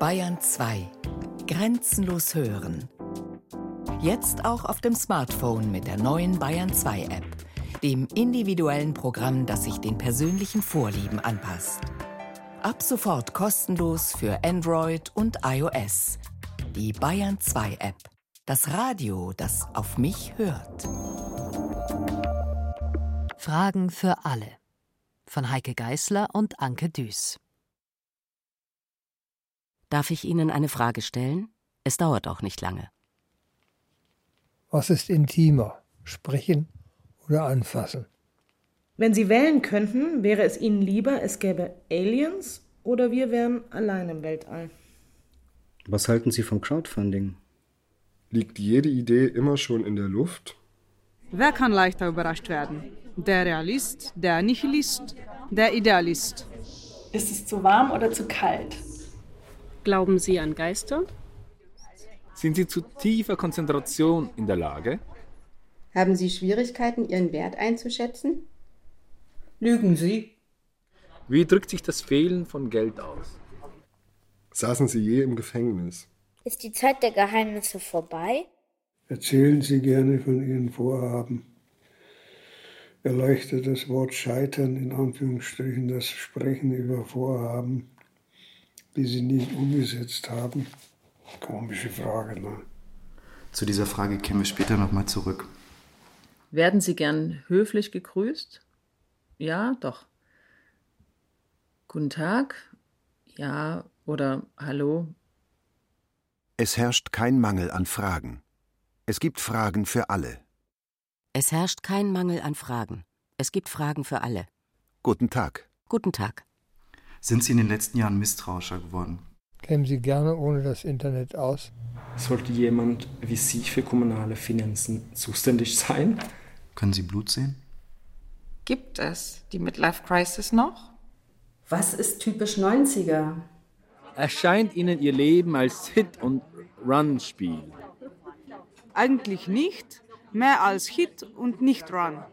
Bayern 2. Grenzenlos hören. Jetzt auch auf dem Smartphone mit der neuen Bayern 2 App, dem individuellen Programm, das sich den persönlichen Vorlieben anpasst. Ab sofort kostenlos für Android und iOS. Die Bayern 2 App. Das Radio, das auf mich hört. Fragen für alle. Von Heike Geißler und Anke Düß. Darf ich Ihnen eine Frage stellen? Es dauert auch nicht lange. Was ist intimer? Sprechen oder anfassen? Wenn Sie wählen könnten, wäre es Ihnen lieber, es gäbe Aliens oder wir wären allein im Weltall? Was halten Sie vom Crowdfunding? Liegt jede Idee immer schon in der Luft? Wer kann leichter überrascht werden? Der Realist, der Nihilist, der Idealist. Ist es zu warm oder zu kalt? Glauben Sie an Geister? Sind Sie zu tiefer Konzentration in der Lage? Haben Sie Schwierigkeiten, Ihren Wert einzuschätzen? Lügen Sie? Wie drückt sich das Fehlen von Geld aus? Saßen Sie je im Gefängnis? Ist die Zeit der Geheimnisse vorbei? Erzählen Sie gerne von Ihren Vorhaben. Erleuchtet das Wort Scheitern in Anführungsstrichen das Sprechen über Vorhaben die sie nicht umgesetzt haben? Komische Frage, ne? Zu dieser Frage kämen wir später nochmal zurück. Werden Sie gern höflich gegrüßt? Ja, doch. Guten Tag? Ja oder Hallo? Es herrscht kein Mangel an Fragen. Es gibt Fragen für alle. Es herrscht kein Mangel an Fragen. Es gibt Fragen für alle. Guten Tag. Guten Tag. Sind Sie in den letzten Jahren misstrauischer geworden? Kämen Sie gerne ohne das Internet aus? Sollte jemand wie Sie für kommunale Finanzen zuständig sein? Können Sie Blut sehen? Gibt es die Midlife Crisis noch? Was ist typisch 90er? Erscheint Ihnen Ihr Leben als Hit- und Run-Spiel? Eigentlich nicht, mehr als Hit und nicht Run.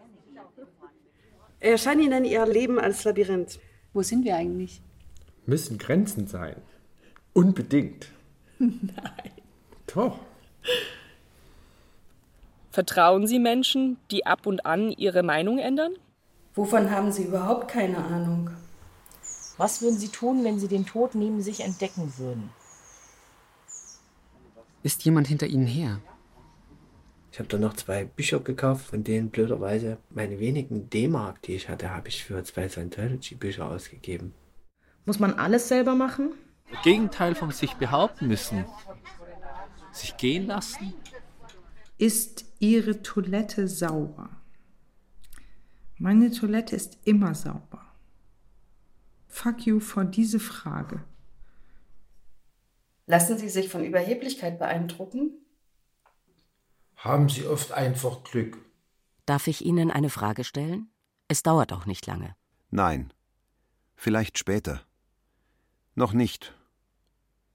Erscheint Ihnen Ihr Leben als Labyrinth? Wo sind wir eigentlich? Müssen Grenzen sein. Unbedingt. Nein. Doch. Vertrauen Sie Menschen, die ab und an ihre Meinung ändern? Wovon haben Sie überhaupt keine Ahnung? Was würden Sie tun, wenn Sie den Tod neben sich entdecken würden? Ist jemand hinter Ihnen her? Ich habe dann noch zwei Bücher gekauft, von denen blöderweise meine wenigen D-Mark, die ich hatte, habe ich für zwei Scientology-Bücher ausgegeben. Muss man alles selber machen? Das Gegenteil vom sich behaupten müssen. Sich gehen lassen. Ist Ihre Toilette sauber? Meine Toilette ist immer sauber. Fuck you vor diese Frage. Lassen Sie sich von Überheblichkeit beeindrucken? Haben Sie oft einfach Glück? Darf ich Ihnen eine Frage stellen? Es dauert auch nicht lange. Nein. Vielleicht später. Noch nicht.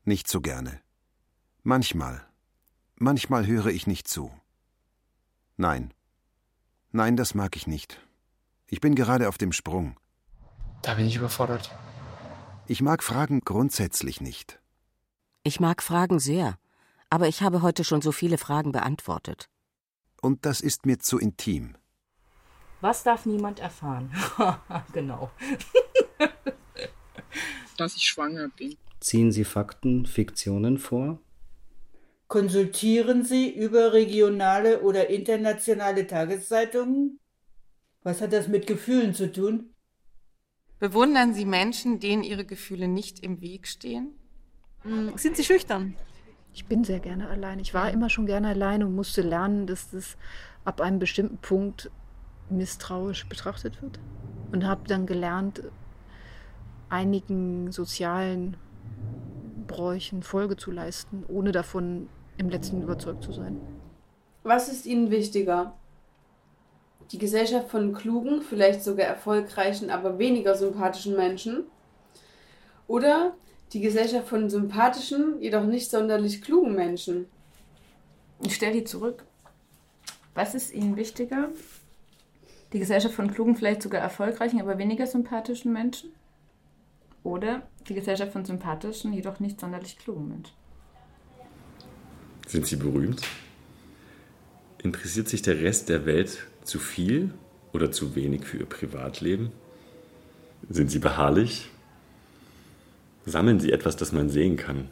Nicht so gerne. Manchmal. Manchmal höre ich nicht zu. Nein. Nein, das mag ich nicht. Ich bin gerade auf dem Sprung. Da bin ich überfordert. Ich mag Fragen grundsätzlich nicht. Ich mag Fragen sehr, aber ich habe heute schon so viele Fragen beantwortet. Und das ist mir zu intim. Was darf niemand erfahren? genau. Dass ich schwanger bin. Ziehen Sie Fakten, Fiktionen vor? Konsultieren Sie überregionale oder internationale Tageszeitungen? Was hat das mit Gefühlen zu tun? Bewundern Sie Menschen, denen ihre Gefühle nicht im Weg stehen? Sind Sie schüchtern? Ich bin sehr gerne allein. Ich war immer schon gerne allein und musste lernen, dass das ab einem bestimmten Punkt misstrauisch betrachtet wird. Und habe dann gelernt, einigen sozialen Bräuchen Folge zu leisten, ohne davon im letzten überzeugt zu sein. Was ist Ihnen wichtiger? Die Gesellschaft von klugen, vielleicht sogar erfolgreichen, aber weniger sympathischen Menschen? Oder die Gesellschaft von sympathischen, jedoch nicht sonderlich klugen Menschen? Ich stelle die zurück. Was ist Ihnen wichtiger? Die Gesellschaft von klugen, vielleicht sogar erfolgreichen, aber weniger sympathischen Menschen? Oder Die Gesellschaft von sympathischen, jedoch nicht sonderlich klugen Menschen. Sind Sie berühmt? Interessiert sich der Rest der Welt zu viel oder zu wenig für Ihr Privatleben? Sind Sie beharrlich? Sammeln Sie etwas, das man sehen kann?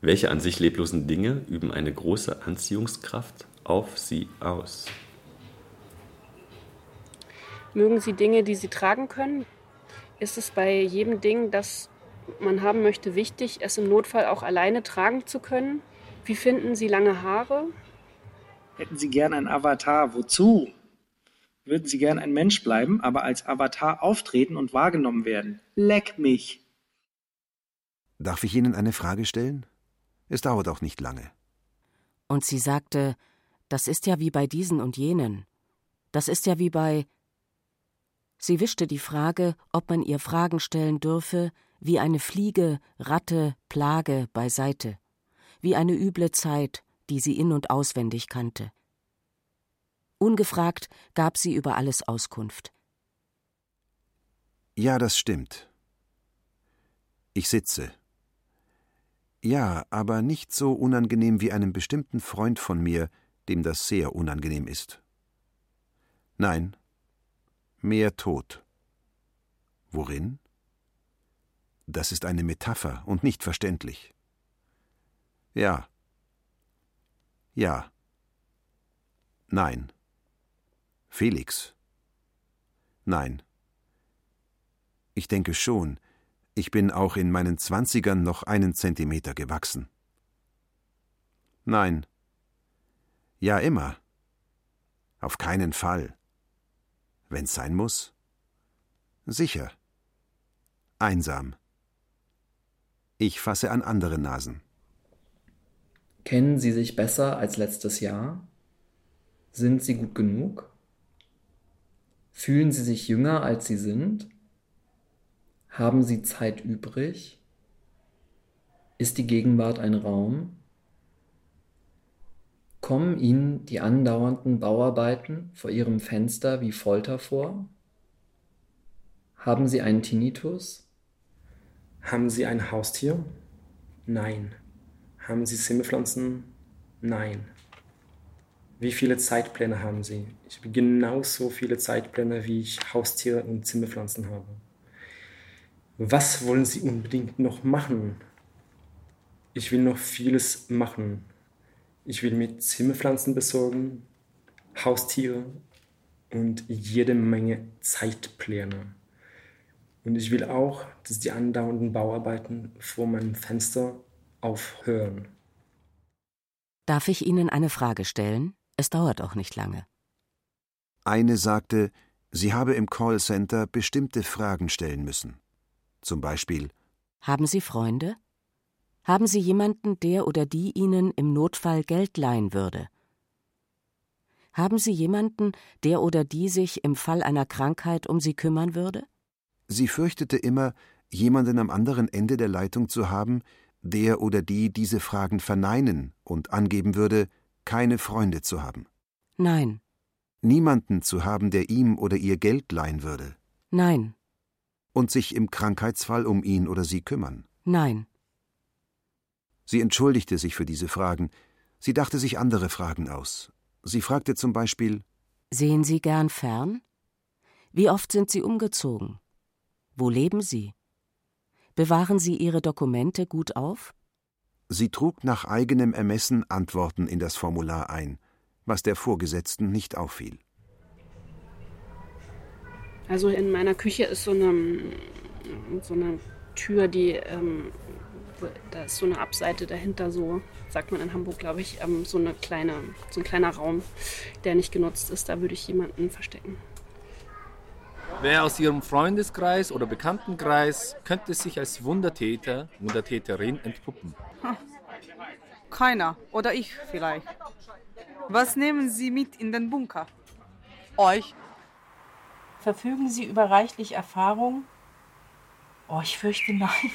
Welche an sich leblosen Dinge üben eine große Anziehungskraft auf Sie aus? Mögen Sie Dinge, die Sie tragen können? Ist es bei jedem Ding, das man haben möchte, wichtig, es im Notfall auch alleine tragen zu können? Wie finden Sie lange Haare? Hätten Sie gern ein Avatar? Wozu? Würden Sie gern ein Mensch bleiben, aber als Avatar auftreten und wahrgenommen werden? Leck mich! Darf ich Ihnen eine Frage stellen? Es dauert auch nicht lange. Und sie sagte, das ist ja wie bei diesen und jenen. Das ist ja wie bei. Sie wischte die Frage, ob man ihr Fragen stellen dürfe, wie eine Fliege, Ratte, Plage beiseite, wie eine üble Zeit, die sie in und auswendig kannte. Ungefragt gab sie über alles Auskunft. Ja, das stimmt. Ich sitze. Ja, aber nicht so unangenehm wie einem bestimmten Freund von mir, dem das sehr unangenehm ist. Nein, mehr Tod. Worin? Das ist eine Metapher und nicht verständlich. Ja. Ja. Nein. Felix. Nein. Ich denke schon, ich bin auch in meinen Zwanzigern noch einen Zentimeter gewachsen. Nein. Ja, immer. Auf keinen Fall. Wenn's sein muss? Sicher. Einsam. Ich fasse an andere Nasen. Kennen Sie sich besser als letztes Jahr? Sind Sie gut genug? Fühlen Sie sich jünger, als Sie sind? Haben Sie Zeit übrig? Ist die Gegenwart ein Raum? Kommen Ihnen die andauernden Bauarbeiten vor Ihrem Fenster wie Folter vor? Haben Sie einen Tinnitus? Haben Sie ein Haustier? Nein. Haben Sie Zimmerpflanzen? Nein. Wie viele Zeitpläne haben Sie? Ich habe genauso viele Zeitpläne, wie ich Haustiere und Zimmerpflanzen habe. Was wollen Sie unbedingt noch machen? Ich will noch vieles machen. Ich will mir Zimmerpflanzen besorgen, Haustiere und jede Menge Zeitpläne. Und ich will auch, dass die andauernden Bauarbeiten vor meinem Fenster aufhören. Darf ich Ihnen eine Frage stellen? Es dauert auch nicht lange. Eine sagte, sie habe im Callcenter bestimmte Fragen stellen müssen. Zum Beispiel Haben Sie Freunde? Haben Sie jemanden, der oder die Ihnen im Notfall Geld leihen würde? Haben Sie jemanden, der oder die sich im Fall einer Krankheit um Sie kümmern würde? Sie fürchtete immer, jemanden am anderen Ende der Leitung zu haben, der oder die diese Fragen verneinen und angeben würde, keine Freunde zu haben. Nein. Niemanden zu haben, der ihm oder ihr Geld leihen würde. Nein und sich im Krankheitsfall um ihn oder sie kümmern? Nein. Sie entschuldigte sich für diese Fragen. Sie dachte sich andere Fragen aus. Sie fragte zum Beispiel Sehen Sie gern fern? Wie oft sind Sie umgezogen? Wo leben Sie? Bewahren Sie Ihre Dokumente gut auf? Sie trug nach eigenem Ermessen Antworten in das Formular ein, was der Vorgesetzten nicht auffiel. Also in meiner Küche ist so eine, so eine Tür, die, ähm, da ist so eine Abseite dahinter, so sagt man in Hamburg, glaube ich, ähm, so, eine kleine, so ein kleiner Raum, der nicht genutzt ist. Da würde ich jemanden verstecken. Wer aus Ihrem Freundeskreis oder Bekanntenkreis könnte sich als Wundertäter, Wundertäterin entpuppen? Hm. Keiner. Oder ich vielleicht. Was nehmen Sie mit in den Bunker? Euch? Verfügen Sie über reichlich Erfahrung? Oh, ich fürchte nein.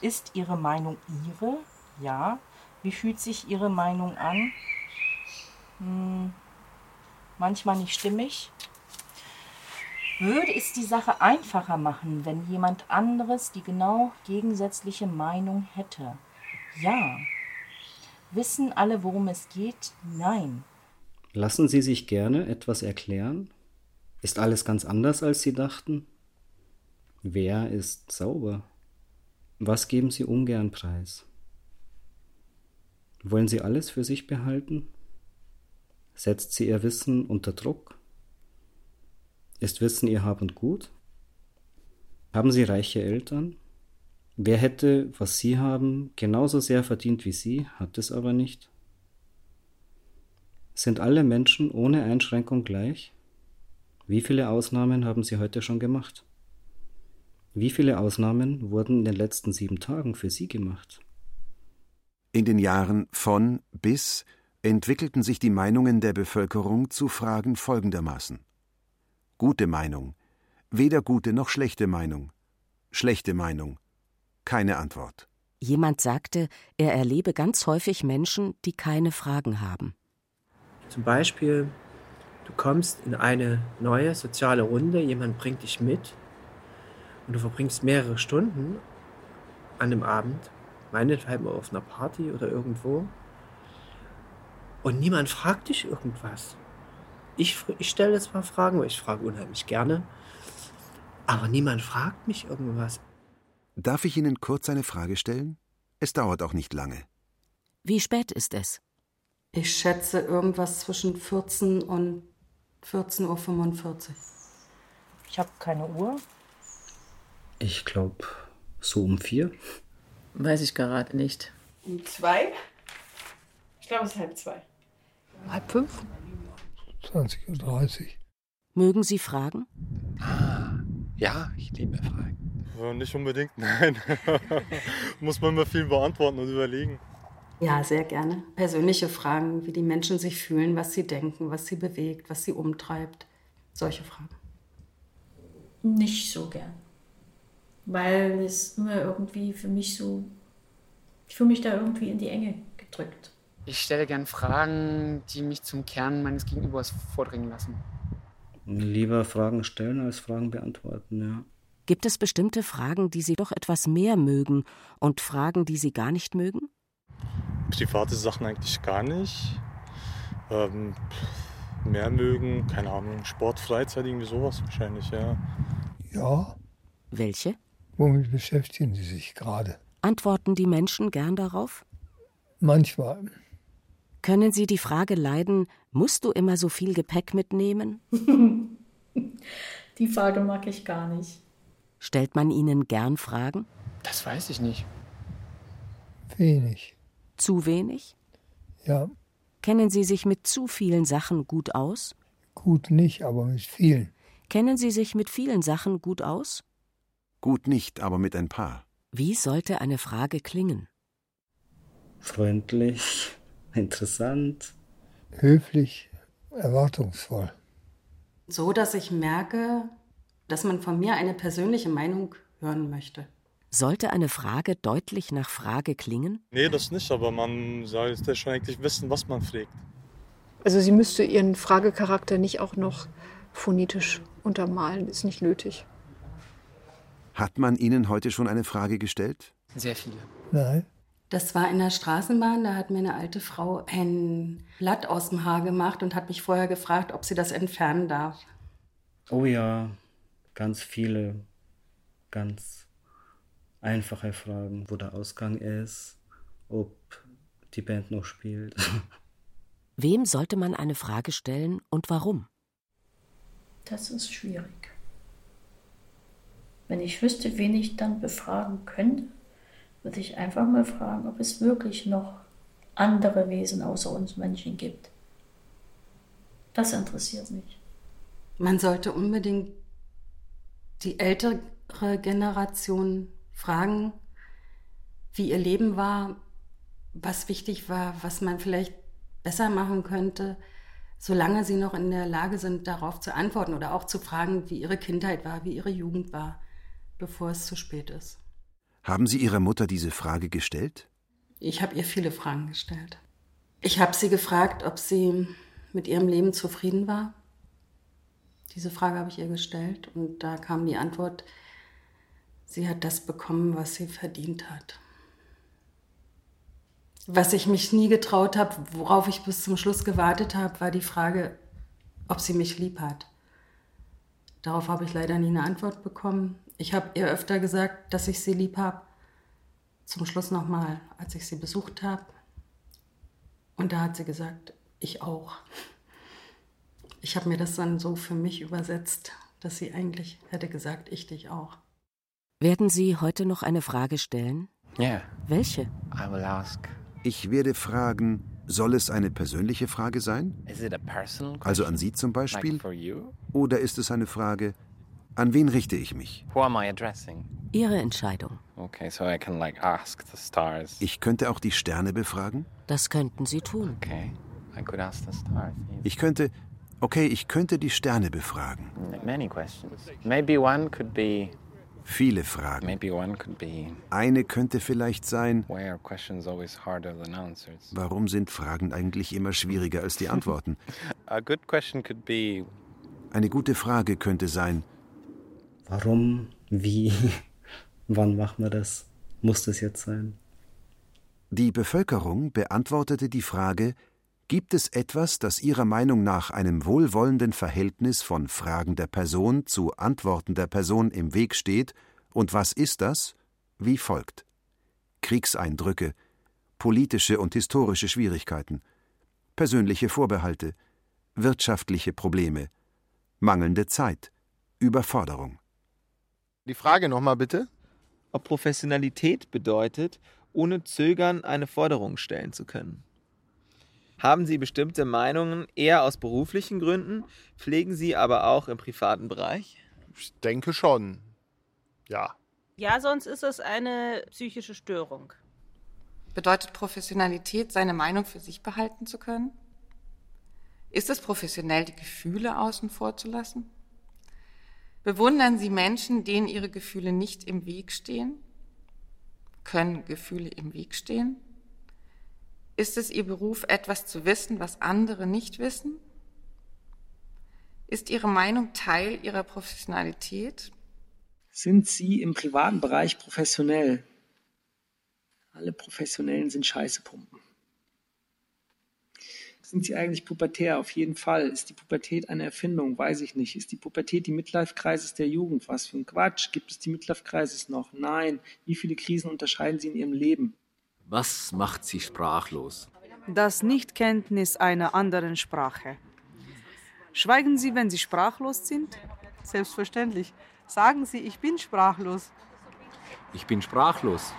Ist Ihre Meinung Ihre? Ja. Wie fühlt sich Ihre Meinung an? Hm, manchmal nicht stimmig. Würde es die Sache einfacher machen, wenn jemand anderes die genau gegensätzliche Meinung hätte? Ja. Wissen alle, worum es geht? Nein. Lassen Sie sich gerne etwas erklären? Ist alles ganz anders, als Sie dachten? Wer ist sauber? Was geben Sie ungern preis? Wollen Sie alles für sich behalten? Setzt sie Ihr Wissen unter Druck? Ist Wissen Ihr Hab und Gut? Haben Sie reiche Eltern? Wer hätte, was Sie haben, genauso sehr verdient wie Sie, hat es aber nicht? Sind alle Menschen ohne Einschränkung gleich? Wie viele Ausnahmen haben Sie heute schon gemacht? Wie viele Ausnahmen wurden in den letzten sieben Tagen für Sie gemacht? In den Jahren von bis entwickelten sich die Meinungen der Bevölkerung zu Fragen folgendermaßen. Gute Meinung. Weder gute noch schlechte Meinung. Schlechte Meinung. Keine Antwort. Jemand sagte, er erlebe ganz häufig Menschen, die keine Fragen haben. Zum Beispiel, du kommst in eine neue soziale Runde, jemand bringt dich mit und du verbringst mehrere Stunden an dem Abend, meinethalben auf einer Party oder irgendwo, und niemand fragt dich irgendwas. Ich, ich stelle zwar Fragen, weil ich frage unheimlich gerne, aber niemand fragt mich irgendwas. Darf ich Ihnen kurz eine Frage stellen? Es dauert auch nicht lange. Wie spät ist es? Ich schätze irgendwas zwischen 14 und 14.45 Uhr. Ich habe keine Uhr. Ich glaube, so um vier. Weiß ich gerade nicht. Um zwei? Ich glaube, es ist halb zwei. Halb fünf? 20.30 Uhr. Mögen Sie fragen? Ja, ich liebe Fragen. Ja, nicht unbedingt, nein. Muss man immer viel beantworten und überlegen. Ja, sehr gerne. Persönliche Fragen, wie die Menschen sich fühlen, was sie denken, was sie bewegt, was sie umtreibt. Solche Fragen. Nicht so gern. Weil es immer irgendwie für mich so. Ich fühle mich da irgendwie in die Enge gedrückt. Ich stelle gern Fragen, die mich zum Kern meines Gegenübers vordringen lassen. Lieber Fragen stellen als Fragen beantworten, ja. Gibt es bestimmte Fragen, die Sie doch etwas mehr mögen und Fragen, die Sie gar nicht mögen? Private Sachen eigentlich gar nicht. Ähm, mehr mögen, keine Ahnung, Sport, Freizeit, irgendwie sowas wahrscheinlich, ja. Ja, Welche? womit beschäftigen Sie sich gerade? Antworten die Menschen gern darauf? Manchmal. Können Sie die Frage leiden, musst du immer so viel Gepäck mitnehmen? Die Frage mag ich gar nicht. Stellt man Ihnen gern Fragen? Das weiß ich nicht. Wenig. Zu wenig? Ja, Kennen Sie sich mit zu vielen Sachen gut aus? gut nicht, aber mit vielen. Kennen Sie sich mit vielen Sachen gut aus? Gut nicht, aber mit ein paar. Wie sollte eine Frage klingen? Freundlich, interessant. Höflich, erwartungsvoll. So, dass ich merke, dass man von mir eine persönliche Meinung hören möchte. Sollte eine Frage deutlich nach Frage klingen? Nee, das nicht, aber man sollte schon eigentlich wissen, was man fragt. Also sie müsste ihren Fragecharakter nicht auch noch phonetisch untermalen, ist nicht nötig. Hat man Ihnen heute schon eine Frage gestellt? Sehr viele. Nein. Das war in der Straßenbahn, da hat mir eine alte Frau ein Blatt aus dem Haar gemacht und hat mich vorher gefragt, ob sie das entfernen darf. Oh ja, ganz viele, ganz einfache Fragen, wo der Ausgang ist, ob die Band noch spielt. Wem sollte man eine Frage stellen und warum? Das ist schwierig. Wenn ich wüsste, wen ich dann befragen könnte, würde ich einfach mal fragen, ob es wirklich noch andere Wesen außer uns Menschen gibt. Das interessiert mich. Man sollte unbedingt die ältere Generation fragen, wie ihr Leben war, was wichtig war, was man vielleicht besser machen könnte, solange sie noch in der Lage sind, darauf zu antworten oder auch zu fragen, wie ihre Kindheit war, wie ihre Jugend war, bevor es zu spät ist. Haben Sie Ihrer Mutter diese Frage gestellt? Ich habe ihr viele Fragen gestellt. Ich habe sie gefragt, ob sie mit ihrem Leben zufrieden war. Diese Frage habe ich ihr gestellt und da kam die Antwort, sie hat das bekommen, was sie verdient hat. Was ich mich nie getraut habe, worauf ich bis zum Schluss gewartet habe, war die Frage, ob sie mich lieb hat. Darauf habe ich leider nie eine Antwort bekommen. Ich habe ihr öfter gesagt, dass ich sie lieb habe. Zum Schluss nochmal, als ich sie besucht habe. Und da hat sie gesagt, ich auch. Ich habe mir das dann so für mich übersetzt, dass sie eigentlich hätte gesagt, ich dich auch. Werden Sie heute noch eine Frage stellen? Yeah. Welche? I will ask. Ich werde fragen, soll es eine persönliche Frage sein? Is it a personal question? Also an Sie zum Beispiel? Like for you? Oder ist es eine Frage, an wen richte ich mich? Who am I addressing? Ihre Entscheidung. Okay, so I can like ask the stars. Ich könnte auch die Sterne befragen? Das könnten Sie tun. Okay, I could ask the stars. Ich könnte, okay, ich könnte die Sterne befragen. Many questions. Maybe one could be. Viele Fragen. Maybe one could be. Eine könnte vielleicht sein, Why are questions always harder than answers? warum sind Fragen eigentlich immer schwieriger als die Antworten? A good question could be. Eine gute Frage könnte sein, Warum? Wie? Wann machen wir das? Muss das jetzt sein? Die Bevölkerung beantwortete die Frage, gibt es etwas, das Ihrer Meinung nach einem wohlwollenden Verhältnis von Fragen der Person zu Antworten der Person im Weg steht, und was ist das? Wie folgt. Kriegseindrücke, politische und historische Schwierigkeiten, persönliche Vorbehalte, wirtschaftliche Probleme, mangelnde Zeit, Überforderung. Die Frage nochmal bitte. Ob Professionalität bedeutet, ohne Zögern eine Forderung stellen zu können. Haben Sie bestimmte Meinungen eher aus beruflichen Gründen, pflegen Sie aber auch im privaten Bereich? Ich denke schon. Ja. Ja, sonst ist es eine psychische Störung. Bedeutet Professionalität, seine Meinung für sich behalten zu können? Ist es professionell, die Gefühle außen vor zu lassen? Bewundern Sie Menschen, denen ihre Gefühle nicht im Weg stehen? Können Gefühle im Weg stehen? Ist es Ihr Beruf, etwas zu wissen, was andere nicht wissen? Ist Ihre Meinung Teil Ihrer Professionalität? Sind Sie im privaten Bereich professionell? Alle Professionellen sind Scheißepumpen. Sind Sie eigentlich pubertär? Auf jeden Fall. Ist die Pubertät eine Erfindung? Weiß ich nicht. Ist die Pubertät die Midlife-Crisis der Jugend? Was für ein Quatsch. Gibt es die Midlife-Crisis noch? Nein. Wie viele Krisen unterscheiden Sie in Ihrem Leben? Was macht Sie sprachlos? Das Nichtkenntnis einer anderen Sprache. Schweigen Sie, wenn Sie sprachlos sind? Selbstverständlich. Sagen Sie, ich bin sprachlos. Ich bin sprachlos.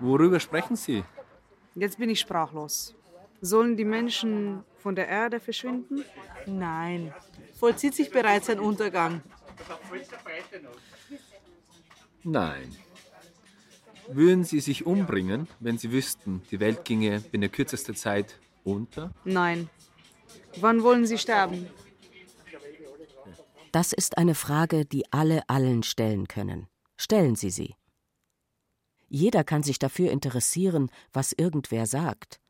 Worüber sprechen Sie? Jetzt bin ich sprachlos. Sollen die Menschen von der Erde verschwinden? Nein. Vollzieht sich bereits ein Untergang. Nein. Würden Sie sich umbringen, wenn Sie wüssten, die Welt ginge binnen kürzester Zeit unter? Nein. Wann wollen Sie sterben? Das ist eine Frage, die alle allen stellen können. Stellen Sie sie. Jeder kann sich dafür interessieren, was irgendwer sagt.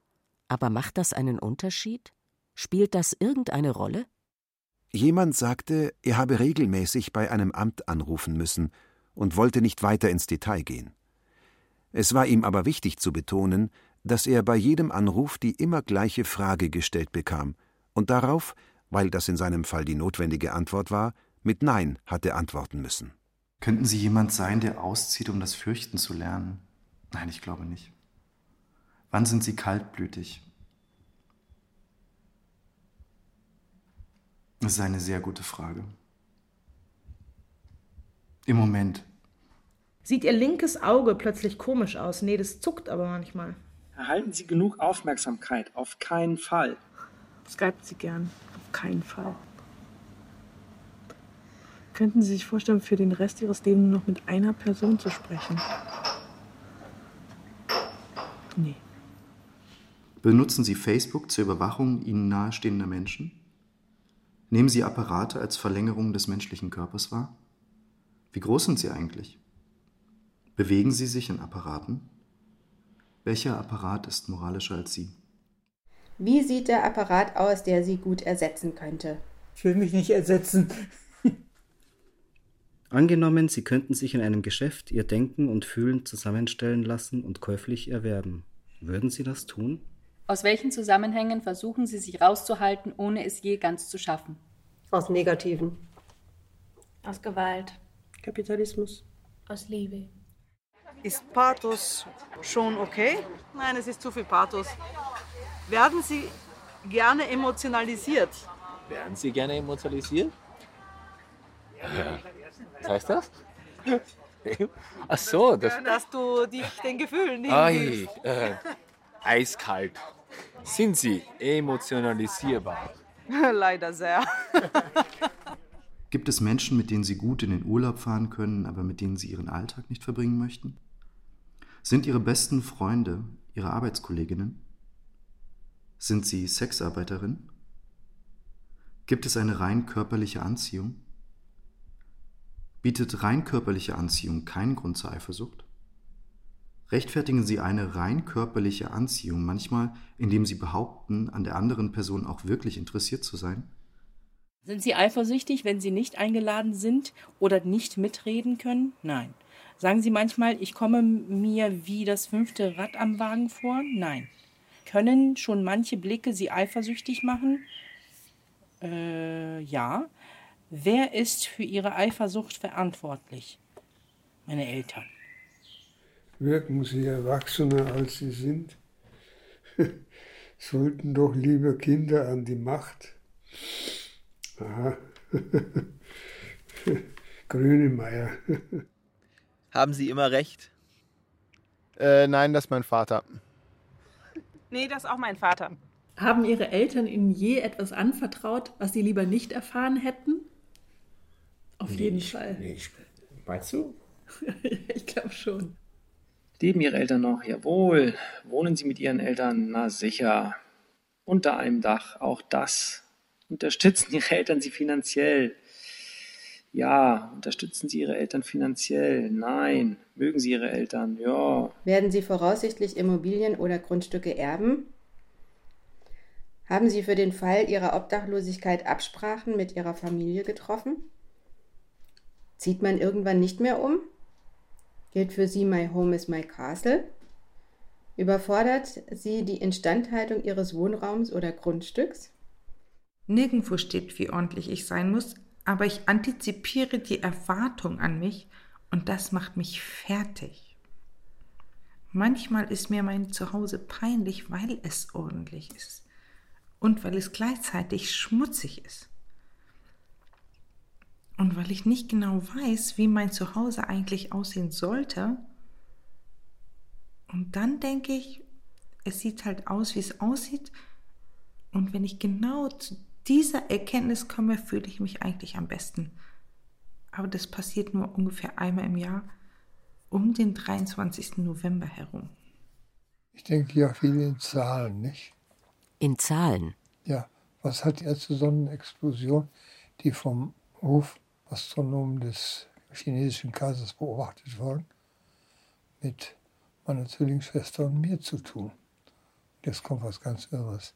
Aber macht das einen Unterschied? Spielt das irgendeine Rolle? Jemand sagte, er habe regelmäßig bei einem Amt anrufen müssen und wollte nicht weiter ins Detail gehen. Es war ihm aber wichtig zu betonen, dass er bei jedem Anruf die immer gleiche Frage gestellt bekam und darauf, weil das in seinem Fall die notwendige Antwort war, mit Nein hatte antworten müssen. Könnten Sie jemand sein, der auszieht, um das Fürchten zu lernen? Nein, ich glaube nicht. Wann sind Sie kaltblütig? Das ist eine sehr gute Frage. Im Moment. Sieht Ihr linkes Auge plötzlich komisch aus? Nee, das zuckt aber manchmal. Erhalten Sie genug Aufmerksamkeit? Auf keinen Fall. Skypt Sie gern. Auf keinen Fall. Könnten Sie sich vorstellen, für den Rest Ihres Lebens nur noch mit einer Person zu sprechen? Nee. Benutzen Sie Facebook zur Überwachung Ihnen nahestehender Menschen? Nehmen Sie Apparate als Verlängerung des menschlichen Körpers wahr? Wie groß sind sie eigentlich? Bewegen Sie sich in Apparaten? Welcher Apparat ist moralischer als Sie? Wie sieht der Apparat aus, der Sie gut ersetzen könnte? Ich will mich nicht ersetzen. Angenommen, Sie könnten sich in einem Geschäft Ihr Denken und Fühlen zusammenstellen lassen und käuflich erwerben. Würden Sie das tun? Aus welchen Zusammenhängen versuchen Sie sich rauszuhalten, ohne es je ganz zu schaffen? Aus Negativen. Aus Gewalt. Kapitalismus. Aus Liebe. Ist Pathos schon okay? Nein, es ist zu viel Pathos. Werden Sie gerne emotionalisiert? Werden Sie gerne emotionalisiert? Ja. Was heißt das? Ach so, das. Dass du dich den Gefühlen nicht äh, eiskalt. Sind Sie emotionalisierbar? Leider sehr. Gibt es Menschen, mit denen Sie gut in den Urlaub fahren können, aber mit denen Sie Ihren Alltag nicht verbringen möchten? Sind Ihre besten Freunde Ihre Arbeitskolleginnen? Sind Sie Sexarbeiterin? Gibt es eine rein körperliche Anziehung? Bietet rein körperliche Anziehung keinen Grund zur Eifersucht? Rechtfertigen Sie eine rein körperliche Anziehung manchmal, indem Sie behaupten, an der anderen Person auch wirklich interessiert zu sein? Sind Sie eifersüchtig, wenn Sie nicht eingeladen sind oder nicht mitreden können? Nein. Sagen Sie manchmal, ich komme mir wie das fünfte Rad am Wagen vor? Nein. Können schon manche Blicke Sie eifersüchtig machen? Äh, ja. Wer ist für Ihre Eifersucht verantwortlich? Meine Eltern. Wirken Sie erwachsener, als Sie sind? Sollten doch lieber Kinder an die Macht. Aha. Grünemeier. Haben Sie immer recht? Äh, nein, das ist mein Vater. Nee, das ist auch mein Vater. Haben Ihre Eltern Ihnen je etwas anvertraut, was Sie lieber nicht erfahren hätten? Auf jeden Fall. Nicht. Meinst du? ich glaube schon. Leben Ihre Eltern noch? Jawohl. Wohnen Sie mit Ihren Eltern? Na sicher. Unter einem Dach, auch das. Unterstützen Ihre Eltern Sie finanziell? Ja. Unterstützen Sie Ihre Eltern finanziell? Nein. Mögen Sie Ihre Eltern? Ja. Werden Sie voraussichtlich Immobilien oder Grundstücke erben? Haben Sie für den Fall Ihrer Obdachlosigkeit Absprachen mit Ihrer Familie getroffen? Zieht man irgendwann nicht mehr um? Gilt für Sie My Home is My Castle? Überfordert Sie die Instandhaltung Ihres Wohnraums oder Grundstücks? Nirgendwo steht, wie ordentlich ich sein muss, aber ich antizipiere die Erwartung an mich und das macht mich fertig. Manchmal ist mir mein Zuhause peinlich, weil es ordentlich ist und weil es gleichzeitig schmutzig ist. Und weil ich nicht genau weiß, wie mein Zuhause eigentlich aussehen sollte. Und dann denke ich, es sieht halt aus, wie es aussieht. Und wenn ich genau zu dieser Erkenntnis komme, fühle ich mich eigentlich am besten. Aber das passiert nur ungefähr einmal im Jahr, um den 23. November herum. Ich denke ja viel in Zahlen, nicht? In Zahlen? Ja, was hat die erste Sonnenexplosion, die vom Hofastronomen des chinesischen Kaisers beobachtet worden, mit meiner Zwillingsschwester und mir zu tun? Jetzt kommt was ganz Irres.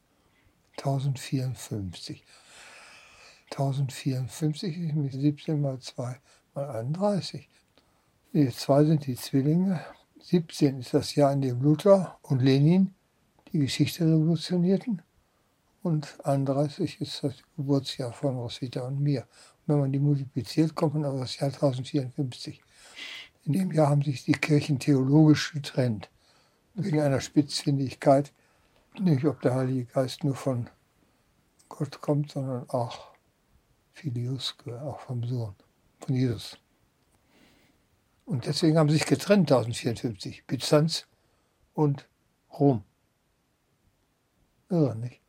1054. 1054 ist mit 17 mal 2 mal 31. Die zwei sind die Zwillinge. 17 ist das Jahr, in dem Luther und Lenin die Geschichte revolutionierten. Und 31 ist das Geburtsjahr von Roswitha und mir. Wenn man die multipliziert, kommt man auf das Jahr 1054. In dem Jahr haben sich die Kirchen theologisch getrennt. Wegen einer Spitzfindigkeit. Nicht, ob der Heilige Geist nur von Gott kommt, sondern auch Filius, auch vom Sohn, von Jesus. Und deswegen haben sich getrennt 1054, Byzanz und Rom. Irre, nicht?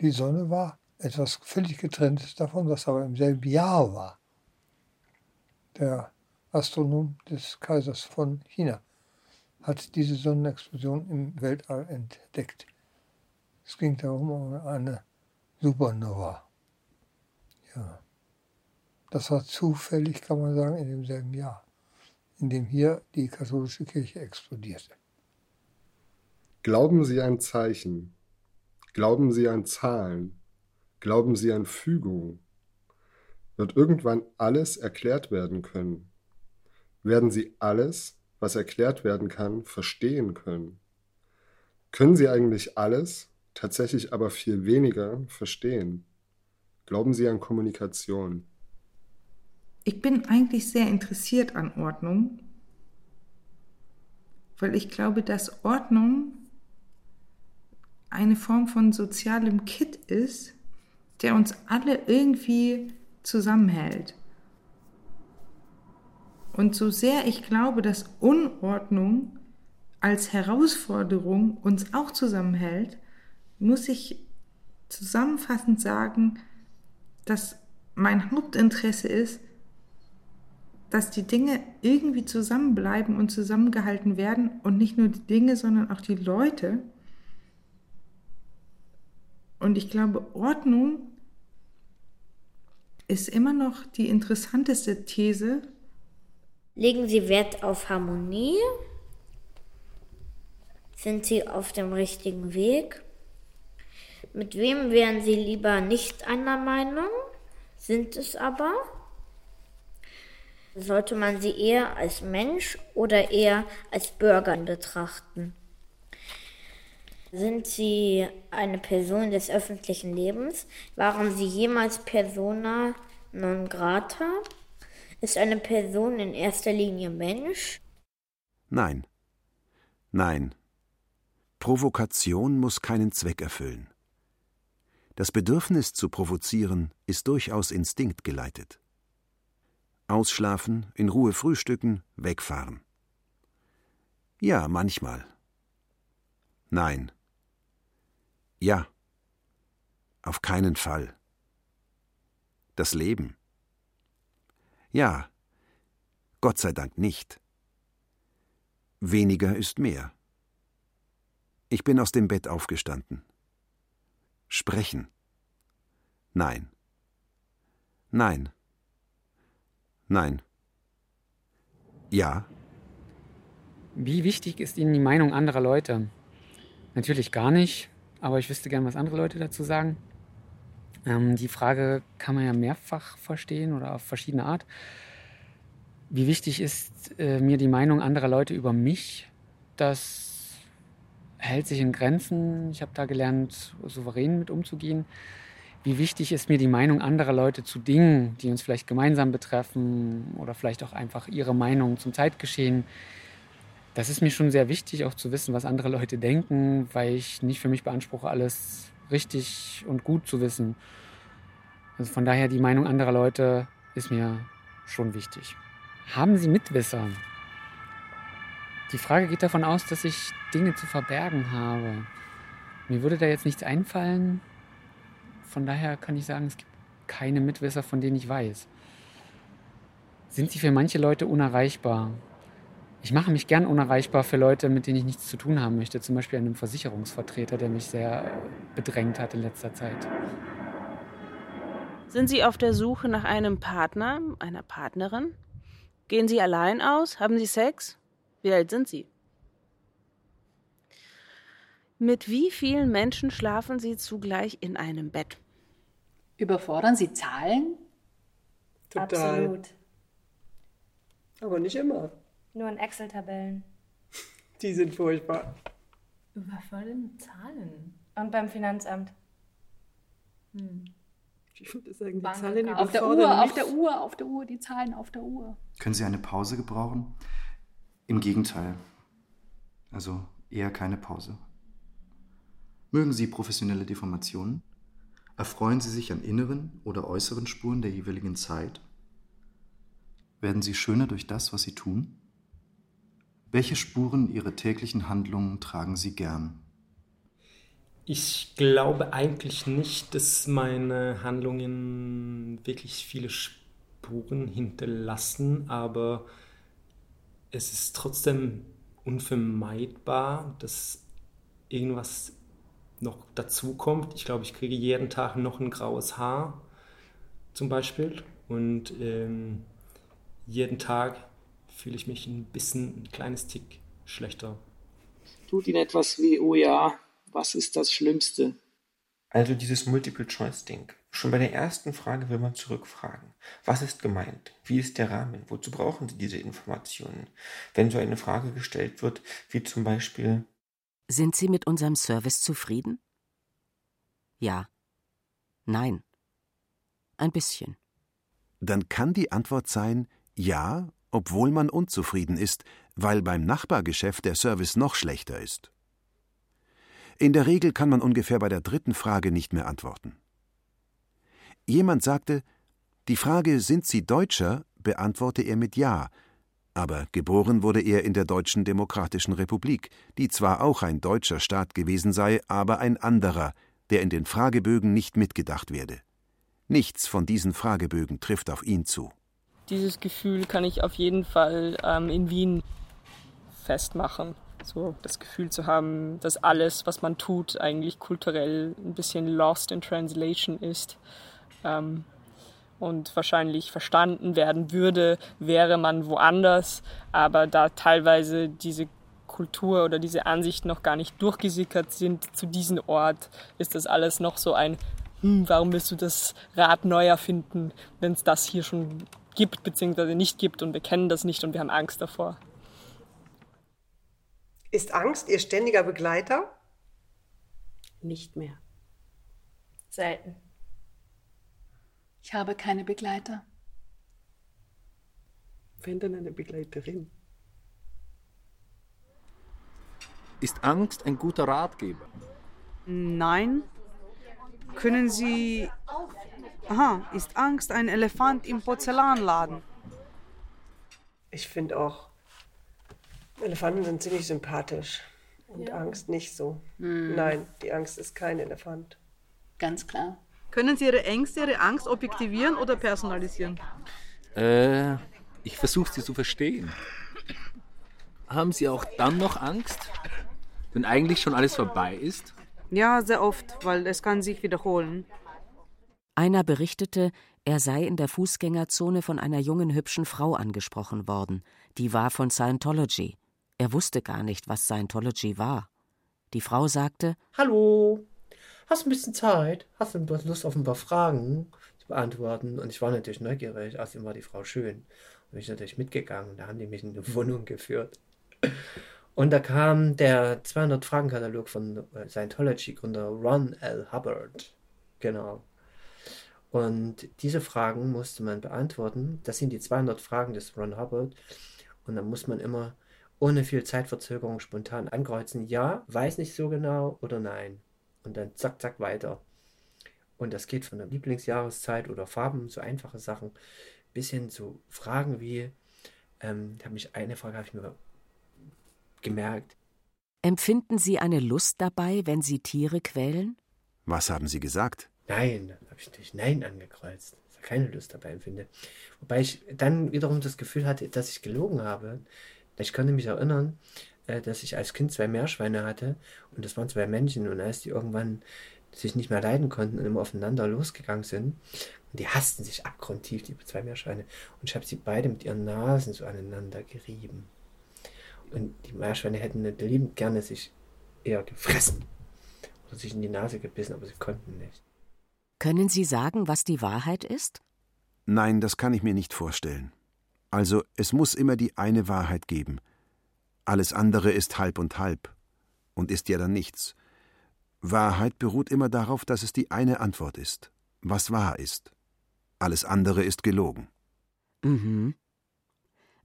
Die Sonne war etwas völlig getrenntes davon, was aber im selben Jahr war. Der Astronom des Kaisers von China hat diese Sonnenexplosion im Weltall entdeckt. Es ging darum um eine Supernova. Ja. Das war zufällig, kann man sagen, in demselben Jahr, in dem hier die katholische Kirche explodierte. Glauben Sie an Zeichen? Glauben Sie an Zahlen? Glauben Sie an Fügung? Wird irgendwann alles erklärt werden können? Werden Sie alles, was erklärt werden kann, verstehen können? Können Sie eigentlich alles, tatsächlich aber viel weniger, verstehen? Glauben Sie an Kommunikation? Ich bin eigentlich sehr interessiert an Ordnung, weil ich glaube, dass Ordnung eine Form von sozialem Kit ist, der uns alle irgendwie zusammenhält. Und so sehr ich glaube, dass Unordnung als Herausforderung uns auch zusammenhält, muss ich zusammenfassend sagen, dass mein Hauptinteresse ist, dass die Dinge irgendwie zusammenbleiben und zusammengehalten werden und nicht nur die Dinge, sondern auch die Leute. Und ich glaube, Ordnung ist immer noch die interessanteste These. Legen Sie Wert auf Harmonie? Sind Sie auf dem richtigen Weg? Mit wem wären Sie lieber nicht einer Meinung? Sind es aber? Sollte man sie eher als Mensch oder eher als Bürger betrachten? Sind Sie eine Person des öffentlichen Lebens? Waren Sie jemals persona non grata? Ist eine Person in erster Linie Mensch? Nein. Nein. Provokation muss keinen Zweck erfüllen. Das Bedürfnis zu provozieren ist durchaus instinktgeleitet. Ausschlafen, in Ruhe frühstücken, wegfahren. Ja, manchmal. Nein. Ja. Auf keinen Fall. Das Leben. Ja. Gott sei Dank nicht. Weniger ist mehr. Ich bin aus dem Bett aufgestanden. Sprechen. Nein. Nein. Nein. Ja. Wie wichtig ist Ihnen die Meinung anderer Leute? Natürlich gar nicht, aber ich wüsste gern, was andere Leute dazu sagen. Ähm, die Frage kann man ja mehrfach verstehen oder auf verschiedene Art. Wie wichtig ist äh, mir die Meinung anderer Leute über mich? Das hält sich in Grenzen. Ich habe da gelernt, souverän mit umzugehen wie wichtig ist mir die Meinung anderer Leute zu Dingen, die uns vielleicht gemeinsam betreffen oder vielleicht auch einfach ihre Meinung zum Zeitgeschehen. Das ist mir schon sehr wichtig, auch zu wissen, was andere Leute denken, weil ich nicht für mich beanspruche, alles richtig und gut zu wissen. Also von daher die Meinung anderer Leute ist mir schon wichtig. Haben Sie Mitwisser? Die Frage geht davon aus, dass ich Dinge zu verbergen habe. Mir würde da jetzt nichts einfallen, von daher kann ich sagen, es gibt keine Mitwisser, von denen ich weiß. Sind sie für manche Leute unerreichbar? Ich mache mich gern unerreichbar für Leute, mit denen ich nichts zu tun haben möchte. Zum Beispiel einem Versicherungsvertreter, der mich sehr bedrängt hat in letzter Zeit. Sind Sie auf der Suche nach einem Partner, einer Partnerin? Gehen Sie allein aus? Haben Sie Sex? Wie alt sind Sie? Mit wie vielen Menschen schlafen Sie zugleich in einem Bett? Überfordern Sie Zahlen? Total. Absolut. Aber nicht immer. Nur in Excel-Tabellen. Die sind furchtbar. Überfordernde Zahlen. Und beim Finanzamt. Hm. Ich würde sagen, die Bank- Zahlen Auf der Uhr, auf der Uhr, auf der Uhr, die Zahlen auf der Uhr. Können Sie eine Pause gebrauchen? Im Gegenteil. Also eher keine Pause. Mögen Sie professionelle Deformationen? Erfreuen Sie sich an inneren oder äußeren Spuren der jeweiligen Zeit? Werden Sie schöner durch das, was Sie tun? Welche Spuren Ihrer täglichen Handlungen tragen Sie gern? Ich glaube eigentlich nicht, dass meine Handlungen wirklich viele Spuren hinterlassen, aber es ist trotzdem unvermeidbar, dass irgendwas noch dazukommt. Ich glaube, ich kriege jeden Tag noch ein graues Haar zum Beispiel und ähm, jeden Tag fühle ich mich ein bisschen, ein kleines Tick schlechter. Tut Ihnen etwas weh, oh ja, was ist das Schlimmste? Also dieses Multiple-Choice-Ding. Schon bei der ersten Frage will man zurückfragen. Was ist gemeint? Wie ist der Rahmen? Wozu brauchen Sie diese Informationen? Wenn so eine Frage gestellt wird, wie zum Beispiel Sind Sie mit unserem Service zufrieden? Ja. Nein. Ein bisschen. Dann kann die Antwort sein ja, obwohl man unzufrieden ist, weil beim Nachbargeschäft der Service noch schlechter ist. In der Regel kann man ungefähr bei der dritten Frage nicht mehr antworten. Jemand sagte, die Frage Sind Sie Deutscher? beantworte er mit Ja, aber geboren wurde er in der Deutschen Demokratischen Republik, die zwar auch ein deutscher Staat gewesen sei, aber ein anderer, der in den Fragebögen nicht mitgedacht werde. Nichts von diesen Fragebögen trifft auf ihn zu. Dieses Gefühl kann ich auf jeden Fall ähm, in Wien festmachen. So das Gefühl zu haben, dass alles, was man tut, eigentlich kulturell ein bisschen lost in translation ist. Ähm, und wahrscheinlich verstanden werden würde, wäre man woanders. Aber da teilweise diese Kultur oder diese Ansichten noch gar nicht durchgesickert sind zu diesem Ort, ist das alles noch so ein, hm, warum willst du das Rad neu erfinden, wenn es das hier schon gibt bzw. nicht gibt und wir kennen das nicht und wir haben Angst davor. Ist Angst Ihr ständiger Begleiter? Nicht mehr. Selten. Ich habe keine Begleiter. Wenn denn eine Begleiterin? Ist Angst ein guter Ratgeber? Nein. Können Sie. Aha, ist Angst ein Elefant im Porzellanladen? Ich finde auch, Elefanten sind ziemlich sympathisch. Und Ja. Angst nicht so. Hm. Nein, die Angst ist kein Elefant. Ganz klar. Können Sie Ihre Ängste, Ihre Angst objektivieren oder personalisieren? Äh, ich versuche sie zu verstehen. Haben Sie auch dann noch Angst, wenn eigentlich schon alles vorbei ist? Ja, sehr oft, weil es kann sich wiederholen. Einer berichtete, er sei in der Fußgängerzone von einer jungen hübschen Frau angesprochen worden. Die war von Scientology. Er wusste gar nicht, was Scientology war. Die Frau sagte: Hallo, hast ein bisschen Zeit? Hast du Lust auf ein paar Fragen zu beantworten? Und ich war natürlich neugierig. Außerdem war die Frau schön. Und bin ich natürlich mitgegangen. Da haben die mich in eine Wohnung geführt. Und da kam der 200-Fragen-Katalog von äh, Scientology-Gründer Ron L. Hubbard. Genau. Und diese Fragen musste man beantworten. Das sind die 200 Fragen des Ron Hubbard. Und dann muss man immer ohne viel Zeitverzögerung spontan ankreuzen, ja, weiß nicht so genau oder nein. Und dann zack, zack weiter. Und das geht von der Lieblingsjahreszeit oder Farben, so einfache Sachen, bis hin zu Fragen wie, ähm, da habe ich eine Frage habe ich mir gemerkt. Empfinden Sie eine Lust dabei, wenn Sie Tiere quälen? Was haben Sie gesagt? Nein, habe ich natürlich Nein angekreuzt, ich keine Lust dabei empfinde. Wobei ich dann wiederum das Gefühl hatte, dass ich gelogen habe. Ich konnte mich erinnern, äh, dass ich als Kind zwei Meerschweine hatte und das waren zwei Männchen und als die irgendwann sich nicht mehr leiden konnten und immer aufeinander losgegangen sind, und die hassten sich abgrundtief, die zwei Meerschweine, und ich habe sie beide mit ihren Nasen so aneinander gerieben. Und die Meerschweine hätten liebend gerne sich eher gefressen oder sich in die Nase gebissen, aber sie konnten nicht. Können Sie sagen, was die Wahrheit ist? Nein, das kann ich mir nicht vorstellen. Also, es muss immer die eine Wahrheit geben. Alles andere ist halb und halb und ist ja dann nichts. Wahrheit beruht immer darauf, dass es die eine Antwort ist, was wahr ist. Alles andere ist gelogen. Mhm.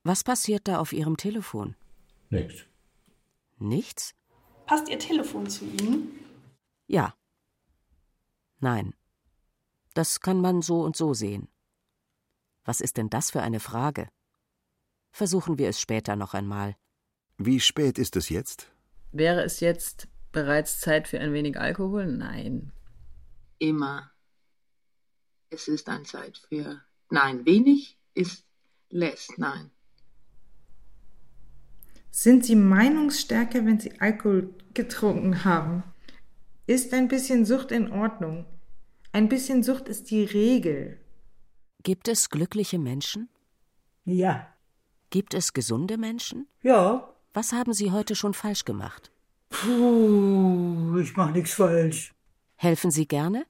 Was passiert da auf Ihrem Telefon? Nichts. Nichts? Passt Ihr Telefon zu Ihnen? Ja. Nein. Das kann man so und so sehen. Was ist denn das für eine Frage? Versuchen wir es später noch einmal. Wie spät ist es jetzt? Wäre es jetzt bereits Zeit für ein wenig Alkohol? Nein. Immer. Es ist eine Zeit für Nein. Wenig ist less. Nein. Sind Sie meinungsstärker, wenn Sie Alkohol getrunken haben? Ist ein bisschen Sucht in Ordnung? Ein bisschen Sucht ist die Regel. Gibt es glückliche Menschen? Ja. Gibt es gesunde Menschen? Ja. Was haben Sie heute schon falsch gemacht? Puh, ich mach nichts falsch. Helfen Sie gerne?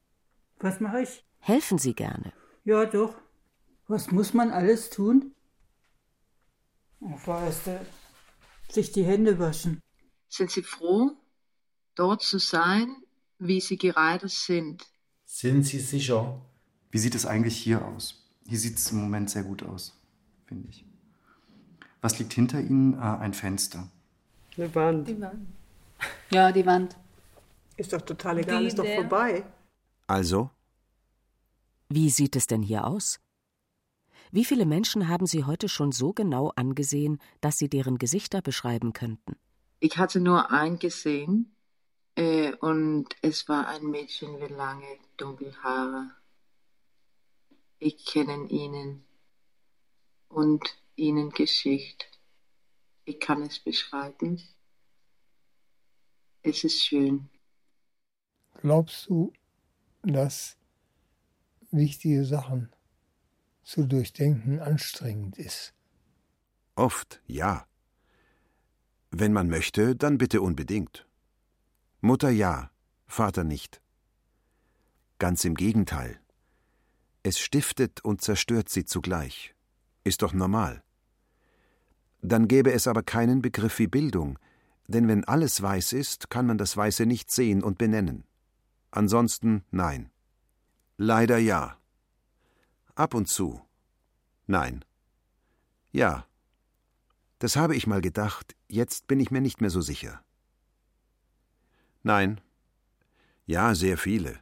Was mache ich? Helfen Sie gerne. Ja, doch. Was muss man alles tun? Vorerst sich die Hände waschen. Sind Sie froh, dort zu sein, wie Sie gerade sind? Sind Sie sicher? Wie sieht es eigentlich hier aus? Hier sieht es im Moment sehr gut aus, finde ich. Was liegt hinter Ihnen? Ah, ein Fenster. Eine Wand. Die Wand. Ja, die Wand. Ist doch total egal, Wie ist doch der- vorbei. Also? Wie sieht es denn hier aus? Wie viele Menschen haben Sie heute schon so genau angesehen, dass Sie deren Gesichter beschreiben könnten? Ich hatte nur einen gesehen äh, und es war ein Mädchen mit lange dunkle Haare. Ich kenne ihnen und ihnen Geschichte. Ich kann es beschreiben. Es ist schön. Glaubst du, dass wichtige Sachen zu durchdenken anstrengend ist? Oft, ja. Wenn man möchte, dann bitte unbedingt. Mutter ja, Vater nicht. Ganz im Gegenteil. Es stiftet und zerstört sie zugleich. Ist doch normal. Dann gäbe es aber keinen Begriff wie Bildung, denn wenn alles weiß ist, kann man das Weiße nicht sehen und benennen. Ansonsten nein. Leider ja. Ab und zu. Nein. Ja. Das habe ich mal gedacht, jetzt bin ich mir nicht mehr so sicher. Nein. Ja, sehr viele.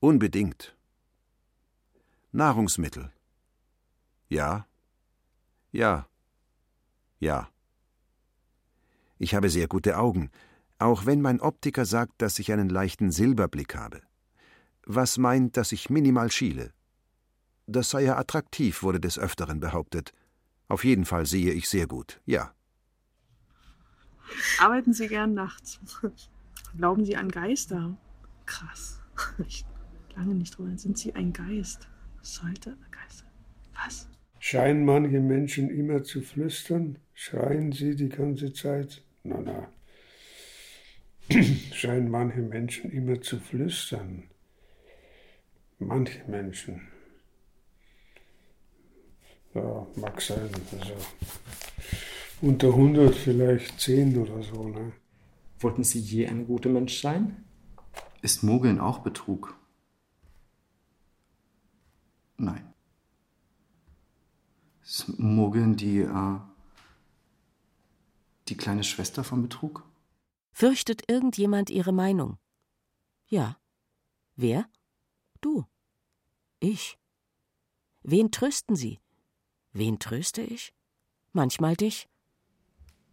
Unbedingt. Nahrungsmittel. Ja. Ja. Ja. Ich habe sehr gute Augen, auch wenn mein Optiker sagt, dass ich einen leichten Silberblick habe. Was meint, dass ich minimal schiele. Das sei ja attraktiv, wurde des Öfteren behauptet. Auf jeden Fall sehe ich sehr gut, ja. Arbeiten Sie gern nachts? Glauben Sie an Geister? Krass. Ich lange nicht drüber. Sind Sie ein Geist? Sollte ein Geist. Was? Scheinen manche Menschen immer zu flüstern? Schreien sie die ganze Zeit? Na, na. Scheinen manche Menschen immer zu flüstern? Manche Menschen. Ja, mag sein. Also unter 100 vielleicht 10 oder so. Ne? Wollten Sie je ein guter Mensch sein? Ist Mogeln auch Betrug? Nein. Ist Mogeln die, äh, die kleine Schwester von Betrug? Fürchtet irgendjemand Ihre Meinung? Ja. Wer? Du. Ich. Wen trösten Sie? Wen tröste ich? Manchmal dich.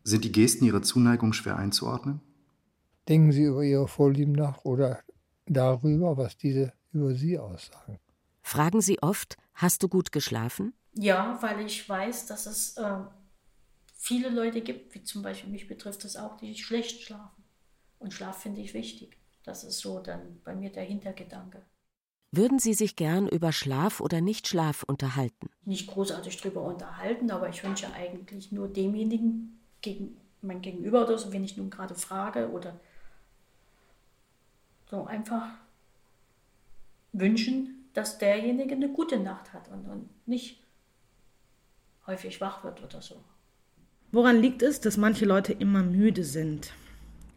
Sind die Gesten Ihrer Zuneigung schwer einzuordnen? Denken Sie über Ihre Vorlieben nach oder darüber, was diese über Sie aussagen? Fragen Sie oft, hast du gut geschlafen? Ja, weil ich weiß, dass es äh, viele Leute gibt, wie zum Beispiel mich betrifft das auch, die schlecht schlafen. Und Schlaf finde ich wichtig. Das ist so dann bei mir der Hintergedanke. Würden Sie sich gern über Schlaf oder Nichtschlaf unterhalten? Nicht großartig drüber unterhalten, aber ich wünsche eigentlich nur demjenigen, gegen mein Gegenüber oder so, wenn ich nun gerade frage oder so einfach wünschen, dass derjenige eine gute Nacht hat und, und nicht häufig wach wird oder so. Woran liegt es, dass manche Leute immer müde sind?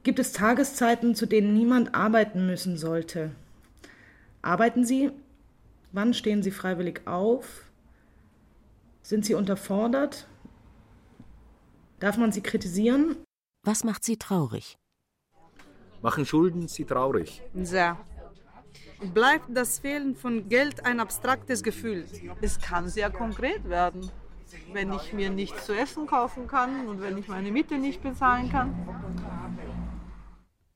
Gibt es Tageszeiten, zu denen niemand arbeiten müssen sollte? Arbeiten Sie? Wann stehen Sie freiwillig auf? Sind Sie unterfordert? Darf man Sie kritisieren? Was macht Sie traurig? Machen Schulden Sie traurig? Sehr. Bleibt das Fehlen von Geld ein abstraktes Gefühl? Es kann sehr konkret werden. Wenn ich mir nichts zu essen kaufen kann und wenn ich meine Miete nicht bezahlen kann.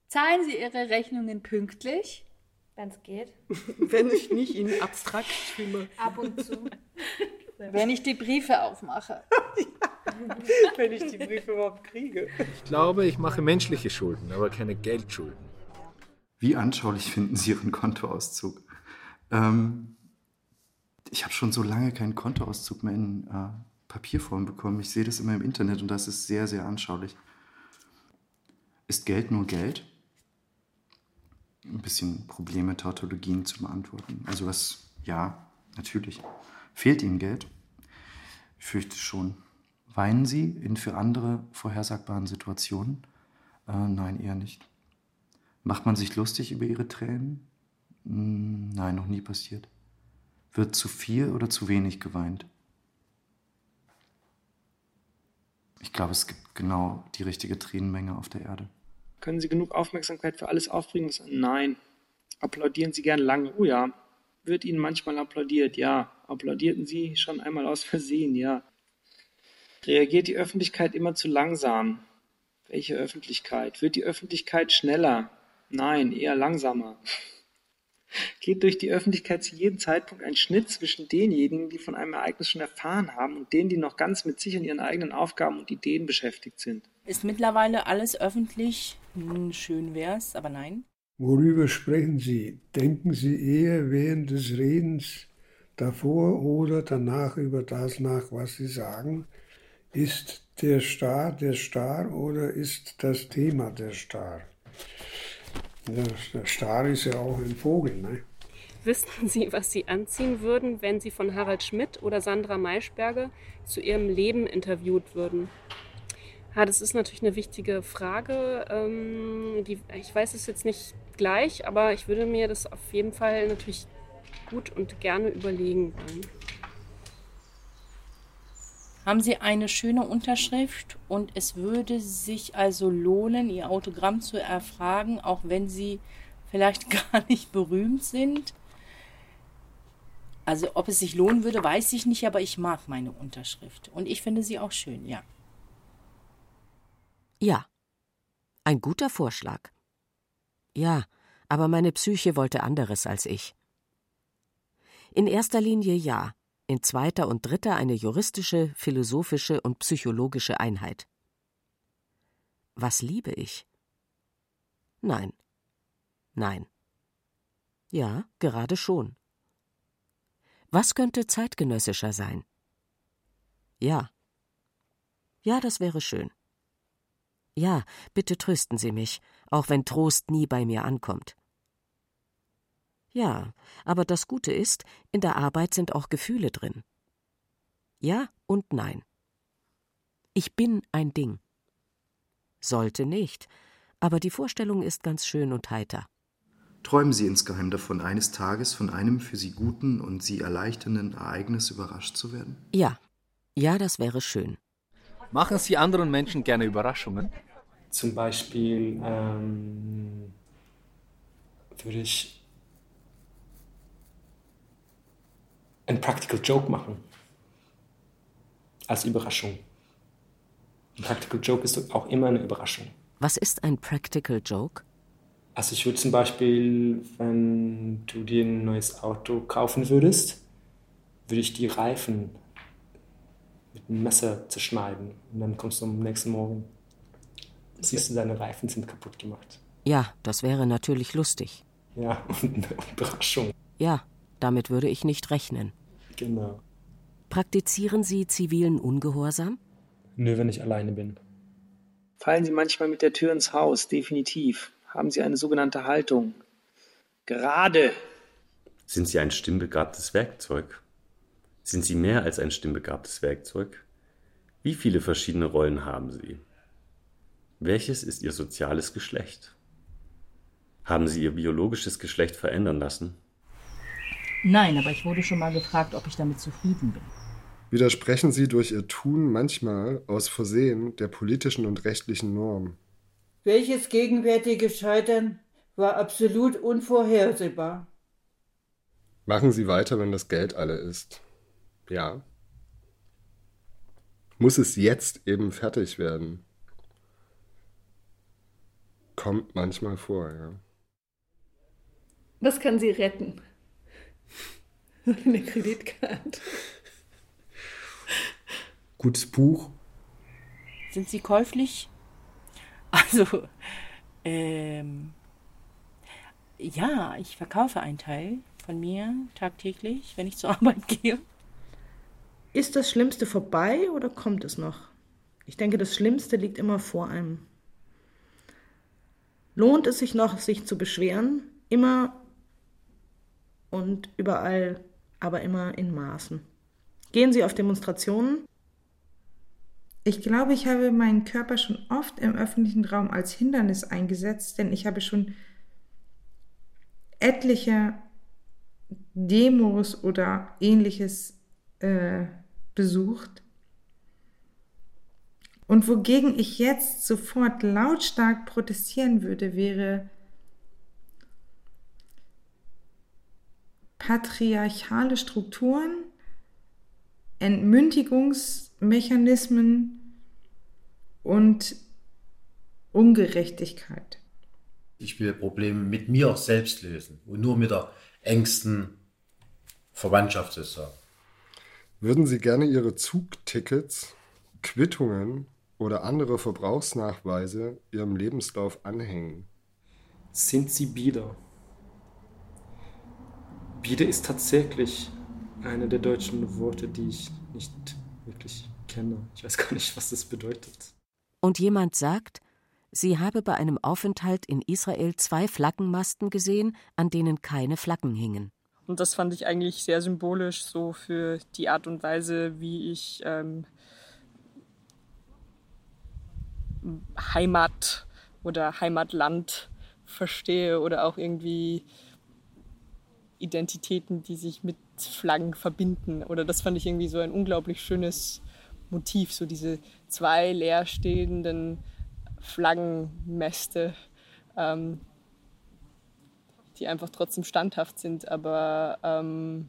Zahlen Sie Ihre Rechnungen pünktlich? Wenn es geht. Wenn ich nicht in abstrakt stimme. Ab und zu. Wenn ich die Briefe aufmache. Wenn ich die Briefe überhaupt kriege. Ich glaube, ich mache menschliche Schulden, aber keine Geldschulden. Wie anschaulich finden Sie Ihren Kontoauszug? Ähm, ich habe schon so lange keinen Kontoauszug mehr in äh, Papierform bekommen. Ich sehe das immer im Internet und das ist sehr, sehr anschaulich. Ist Geld nur Geld? ein bisschen Probleme, Tautologien zu beantworten. Also was, ja, natürlich. Fehlt Ihnen Geld? Ich fürchte schon. Weinen Sie in für andere vorhersagbaren Situationen? Äh, nein, eher nicht. Macht man sich lustig über Ihre Tränen? Hm, nein, noch nie passiert. Wird zu viel oder zu wenig geweint? Ich glaube, es gibt genau die richtige Tränenmenge auf der Erde. Können Sie genug Aufmerksamkeit für alles aufbringen? Nein. Applaudieren Sie gern lange? Oh ja. Wird Ihnen manchmal applaudiert? Ja. Applaudierten Sie schon einmal aus Versehen? Ja. Reagiert die Öffentlichkeit immer zu langsam? Welche Öffentlichkeit? Wird die Öffentlichkeit schneller? Nein, eher langsamer. Geht durch die Öffentlichkeit zu jedem Zeitpunkt ein Schnitt zwischen denjenigen, die von einem Ereignis schon erfahren haben, und denen, die noch ganz mit sich und ihren eigenen Aufgaben und Ideen beschäftigt sind? Ist mittlerweile alles öffentlich? Hm, schön wär's, aber nein. Worüber sprechen Sie? Denken Sie eher während des Redens davor oder danach über das nach, was Sie sagen? Ist der Star der Star oder ist das Thema der Star? Der Star ist ja auch ein Vogel, ne? Wüssten Sie, was Sie anziehen würden, wenn Sie von Harald Schmidt oder Sandra Maischberger zu ihrem Leben interviewt würden? Ja, das ist natürlich eine wichtige Frage. Ähm, die, ich weiß es jetzt nicht gleich, aber ich würde mir das auf jeden Fall natürlich gut und gerne überlegen wollen. Haben Sie eine schöne Unterschrift und es würde sich also lohnen, Ihr Autogramm zu erfragen, auch wenn Sie vielleicht gar nicht berühmt sind? Also ob es sich lohnen würde, weiß ich nicht, aber ich mag meine Unterschrift und ich finde sie auch schön, ja. Ja. Ein guter Vorschlag. Ja, aber meine Psyche wollte anderes als ich. In erster Linie ja, in zweiter und dritter eine juristische, philosophische und psychologische Einheit. Was liebe ich? Nein. Nein. Ja, gerade schon. Was könnte zeitgenössischer sein? Ja. Ja, das wäre schön. Ja, bitte trösten Sie mich, auch wenn Trost nie bei mir ankommt. Ja, aber das Gute ist, in der Arbeit sind auch Gefühle drin. Ja und nein. Ich bin ein Ding. Sollte nicht, aber die Vorstellung ist ganz schön und heiter. Träumen Sie insgeheim davon, eines Tages von einem für Sie guten und Sie erleichternden Ereignis überrascht zu werden? Ja, ja, das wäre schön. Machen Sie anderen Menschen gerne Überraschungen? Zum Beispiel ähm, würde ich ein Practical Joke machen. Als Überraschung. Ein Practical Joke ist auch immer eine Überraschung. Was ist ein Practical Joke? Also ich würde zum Beispiel, wenn du dir ein neues Auto kaufen würdest, würde ich die Reifen mit einem Messer zerschneiden. Und dann kommst du am nächsten Morgen, siehst du, deine Reifen sind kaputt gemacht. Ja, das wäre natürlich lustig. Ja, und eine Überraschung. Ja, damit würde ich nicht rechnen. Genau. Praktizieren Sie zivilen Ungehorsam? Nö, wenn ich alleine bin. Fallen Sie manchmal mit der Tür ins Haus, definitiv. Haben Sie eine sogenannte Haltung. Gerade. Sind Sie ein stimmbegabtes Werkzeug? Sind Sie mehr als ein stimmbegabtes Werkzeug? Wie viele verschiedene Rollen haben Sie? Welches ist Ihr soziales Geschlecht? Haben Sie Ihr biologisches Geschlecht verändern lassen? Nein, aber ich wurde schon mal gefragt, ob ich damit zufrieden bin. Widersprechen Sie durch Ihr Tun manchmal aus Versehen der politischen und rechtlichen Norm? Welches gegenwärtige Scheitern war absolut unvorhersehbar? Machen Sie weiter, wenn das Geld alle ist. Ja. Muss es jetzt eben fertig werden? Kommt manchmal vor, ja. Was kann Sie retten? Eine Kreditkarte. Gutes Buch. Sind Sie käuflich? Also, ähm, ja, ich verkaufe einen Teil von mir tagtäglich, wenn ich zur Arbeit gehe. Ist das Schlimmste vorbei oder kommt es noch? Ich denke, das Schlimmste liegt immer vor einem. Lohnt es sich noch, sich zu beschweren? immer und überall, aber immer in Maßen. Gehen Sie auf Demonstrationen? Ich glaube, ich habe meinen Körper schon oft im öffentlichen Raum als Hindernis eingesetzt, denn ich habe schon etliche Demos oder ähnliches äh, besucht. Und wogegen ich jetzt sofort lautstark protestieren würde, wäre patriarchale Strukturen, Entmündigungsmechanismen und Ungerechtigkeit. Ich will Probleme mit mir selbst lösen und nur mit der engsten Verwandtschaft sozusagen. Würden Sie gerne Ihre Zugtickets, Quittungen oder andere Verbrauchsnachweise Ihrem Lebenslauf anhängen? Sind Sie bieder? Bieder ist tatsächlich eine der deutschen Worte, die ich nicht wirklich kenne. Ich weiß gar nicht, was das bedeutet. Und jemand sagt, sie habe bei einem Aufenthalt in Israel zwei Flaggenmasten gesehen, an denen keine Flaggen hingen. Und das fand ich eigentlich sehr symbolisch so für die Art und Weise, wie ich ähm, Heimat oder Heimatland verstehe oder auch irgendwie Identitäten, die sich mit Flaggen verbinden. Oder das fand ich irgendwie so ein unglaublich schönes Motiv, so diese zwei leerstehenden Flaggenmäste, ähm, die einfach trotzdem standhaft sind, aber ähm,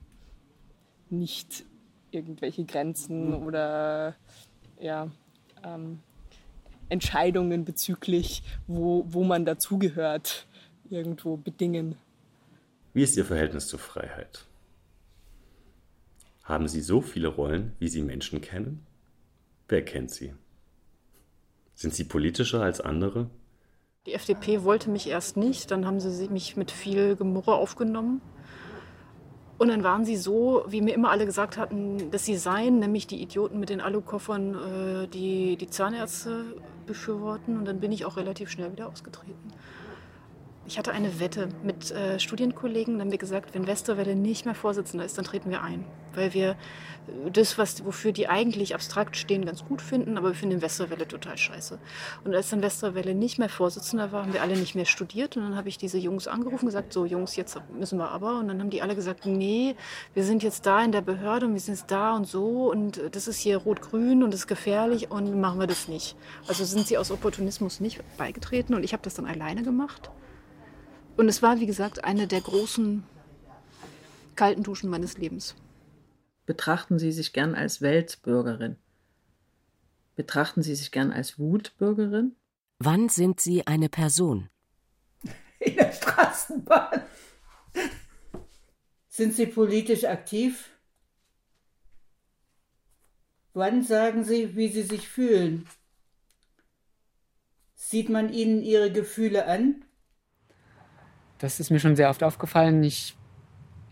nicht irgendwelche Grenzen oder ja, ähm, Entscheidungen bezüglich, wo, wo man dazugehört, irgendwo bedingen. Wie ist Ihr Verhältnis zur Freiheit? Haben Sie so viele Rollen, wie Sie Menschen kennen? Wer kennt Sie? Sind Sie politischer als andere? Die FDP wollte mich erst nicht, dann haben sie mich mit viel Gemurre aufgenommen. Und dann waren sie so, wie mir immer alle gesagt hatten, dass sie seien, nämlich die Idioten mit den Alukoffern, äh, die die Zahnärzte befürworten. Und dann bin ich auch relativ schnell wieder ausgetreten. Ich hatte eine Wette mit äh, Studienkollegen, dann haben wir gesagt, wenn Westerwelle nicht mehr Vorsitzender ist, dann treten wir ein. Weil wir äh, das, was, wofür die eigentlich abstrakt stehen, ganz gut finden, aber wir finden Westerwelle total scheiße. Und als dann Westerwelle nicht mehr Vorsitzender war, haben wir alle nicht mehr studiert. Und dann habe ich diese Jungs angerufen und gesagt, so Jungs, jetzt müssen wir aber. Und dann haben die alle gesagt, nee, wir sind jetzt da in der Behörde und wir sind jetzt da und so und das ist hier rot-grün und das ist gefährlich und machen wir das nicht. Also sind sie aus Opportunismus nicht beigetreten und ich habe das dann alleine gemacht. Und es war, wie gesagt, eine der großen kalten Duschen meines Lebens. Betrachten Sie sich gern als Weltbürgerin? Betrachten Sie sich gern als Wutbürgerin? Wann sind Sie eine Person? In der Straßenbahn. Sind Sie politisch aktiv? Wann sagen Sie, wie Sie sich fühlen? Sieht man Ihnen Ihre Gefühle an? Das ist mir schon sehr oft aufgefallen. Ich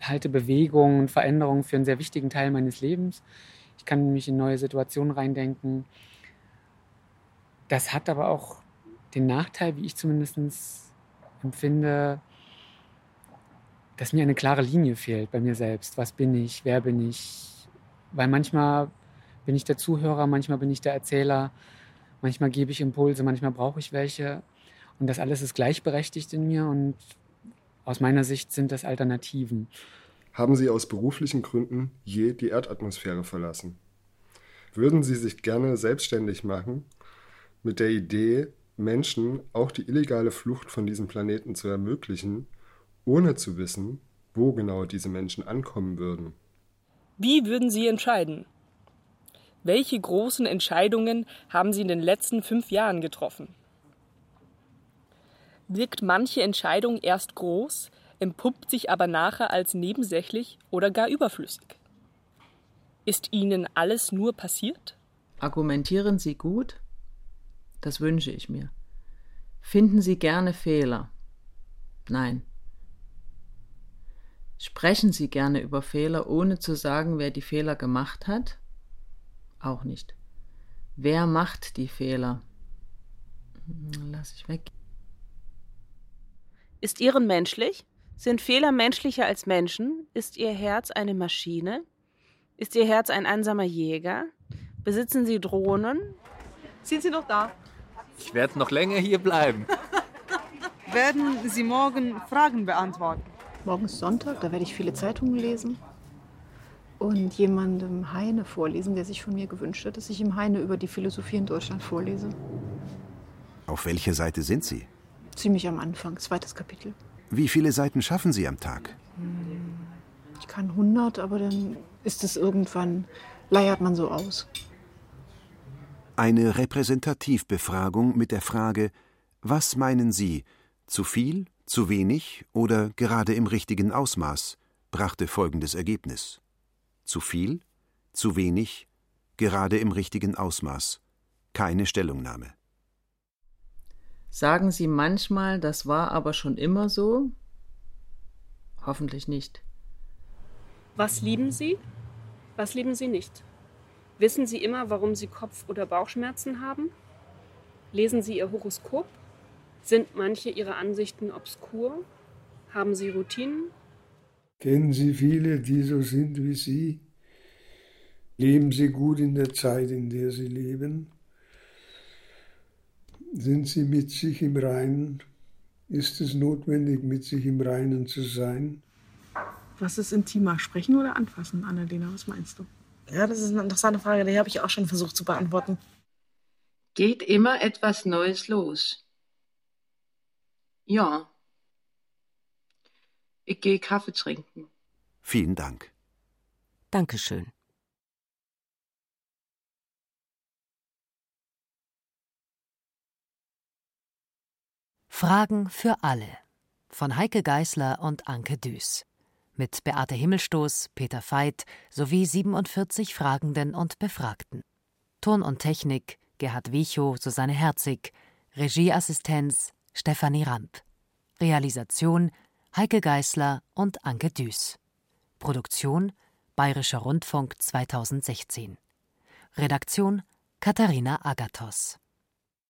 halte Bewegung und Veränderung für einen sehr wichtigen Teil meines Lebens. Ich kann mich in neue Situationen reindenken. Das hat aber auch den Nachteil, wie ich zumindest empfinde, dass mir eine klare Linie fehlt bei mir selbst. Was bin ich? Wer bin ich? Weil manchmal bin ich der Zuhörer, manchmal bin ich der Erzähler, manchmal gebe ich Impulse, manchmal brauche ich welche. Und das alles ist gleichberechtigt in mir und aus meiner Sicht sind das Alternativen. Haben Sie aus beruflichen Gründen je die Erdatmosphäre verlassen? Würden Sie sich gerne selbstständig machen mit der Idee, Menschen auch die illegale Flucht von diesem Planeten zu ermöglichen, ohne zu wissen, wo genau diese Menschen ankommen würden? Wie würden Sie entscheiden? Welche großen Entscheidungen haben Sie in den letzten fünf Jahren getroffen? Wirkt manche Entscheidung erst groß, empuppt sich aber nachher als nebensächlich oder gar überflüssig. Ist Ihnen alles nur passiert? Argumentieren Sie gut? Das wünsche ich mir. Finden Sie gerne Fehler? Nein. Sprechen Sie gerne über Fehler, ohne zu sagen, wer die Fehler gemacht hat? Auch nicht. Wer macht die Fehler? Lass ich weg. Ist Ihren menschlich? Sind Fehler menschlicher als Menschen? Ist Ihr Herz eine Maschine? Ist Ihr Herz ein einsamer Jäger? Besitzen Sie Drohnen? Sind Sie noch da? Ich werde noch länger hier bleiben. Werden Sie morgen Fragen beantworten? Morgen ist Sonntag, da werde ich viele Zeitungen lesen und jemandem Heine vorlesen, der sich von mir gewünscht hat, dass ich ihm Heine über die Philosophie in Deutschland vorlese. Auf welcher Seite sind Sie? Ziemlich am Anfang, zweites Kapitel. Wie viele Seiten schaffen Sie am Tag? Ich kann 100, aber dann ist es irgendwann, leiert man so aus. Eine Repräsentativbefragung mit der Frage, was meinen Sie, zu viel, zu wenig oder gerade im richtigen Ausmaß, brachte folgendes Ergebnis. Zu viel, zu wenig, gerade im richtigen Ausmaß. Keine Stellungnahme. Sagen Sie manchmal, das war aber schon immer so? Hoffentlich nicht. Was lieben Sie? Was lieben Sie nicht? Wissen Sie immer, warum Sie Kopf- oder Bauchschmerzen haben? Lesen Sie Ihr Horoskop? Sind manche Ihrer Ansichten obskur? Haben Sie Routinen? Kennen Sie viele, die so sind wie Sie? Leben Sie gut in der Zeit, in der Sie leben? Sind Sie mit sich im Reinen? Ist es notwendig, mit sich im Reinen zu sein? Was ist intimer, sprechen oder anfassen, Annalena? Was meinst du? Ja, das ist eine interessante Frage, die habe ich auch schon versucht zu beantworten. Geht immer etwas Neues los? Ja. Ich gehe Kaffee trinken. Vielen Dank. Dankeschön. Fragen für alle von Heike Geißler und Anke Düß. Mit Beate Himmelstoß, Peter Veit sowie 47 Fragenden und Befragten. Ton und Technik Gerhard Wichow, Susanne Herzig. Regieassistenz Stefanie Ramp. Realisation Heike Geißler und Anke Düß. Produktion Bayerischer Rundfunk 2016. Redaktion Katharina Agathos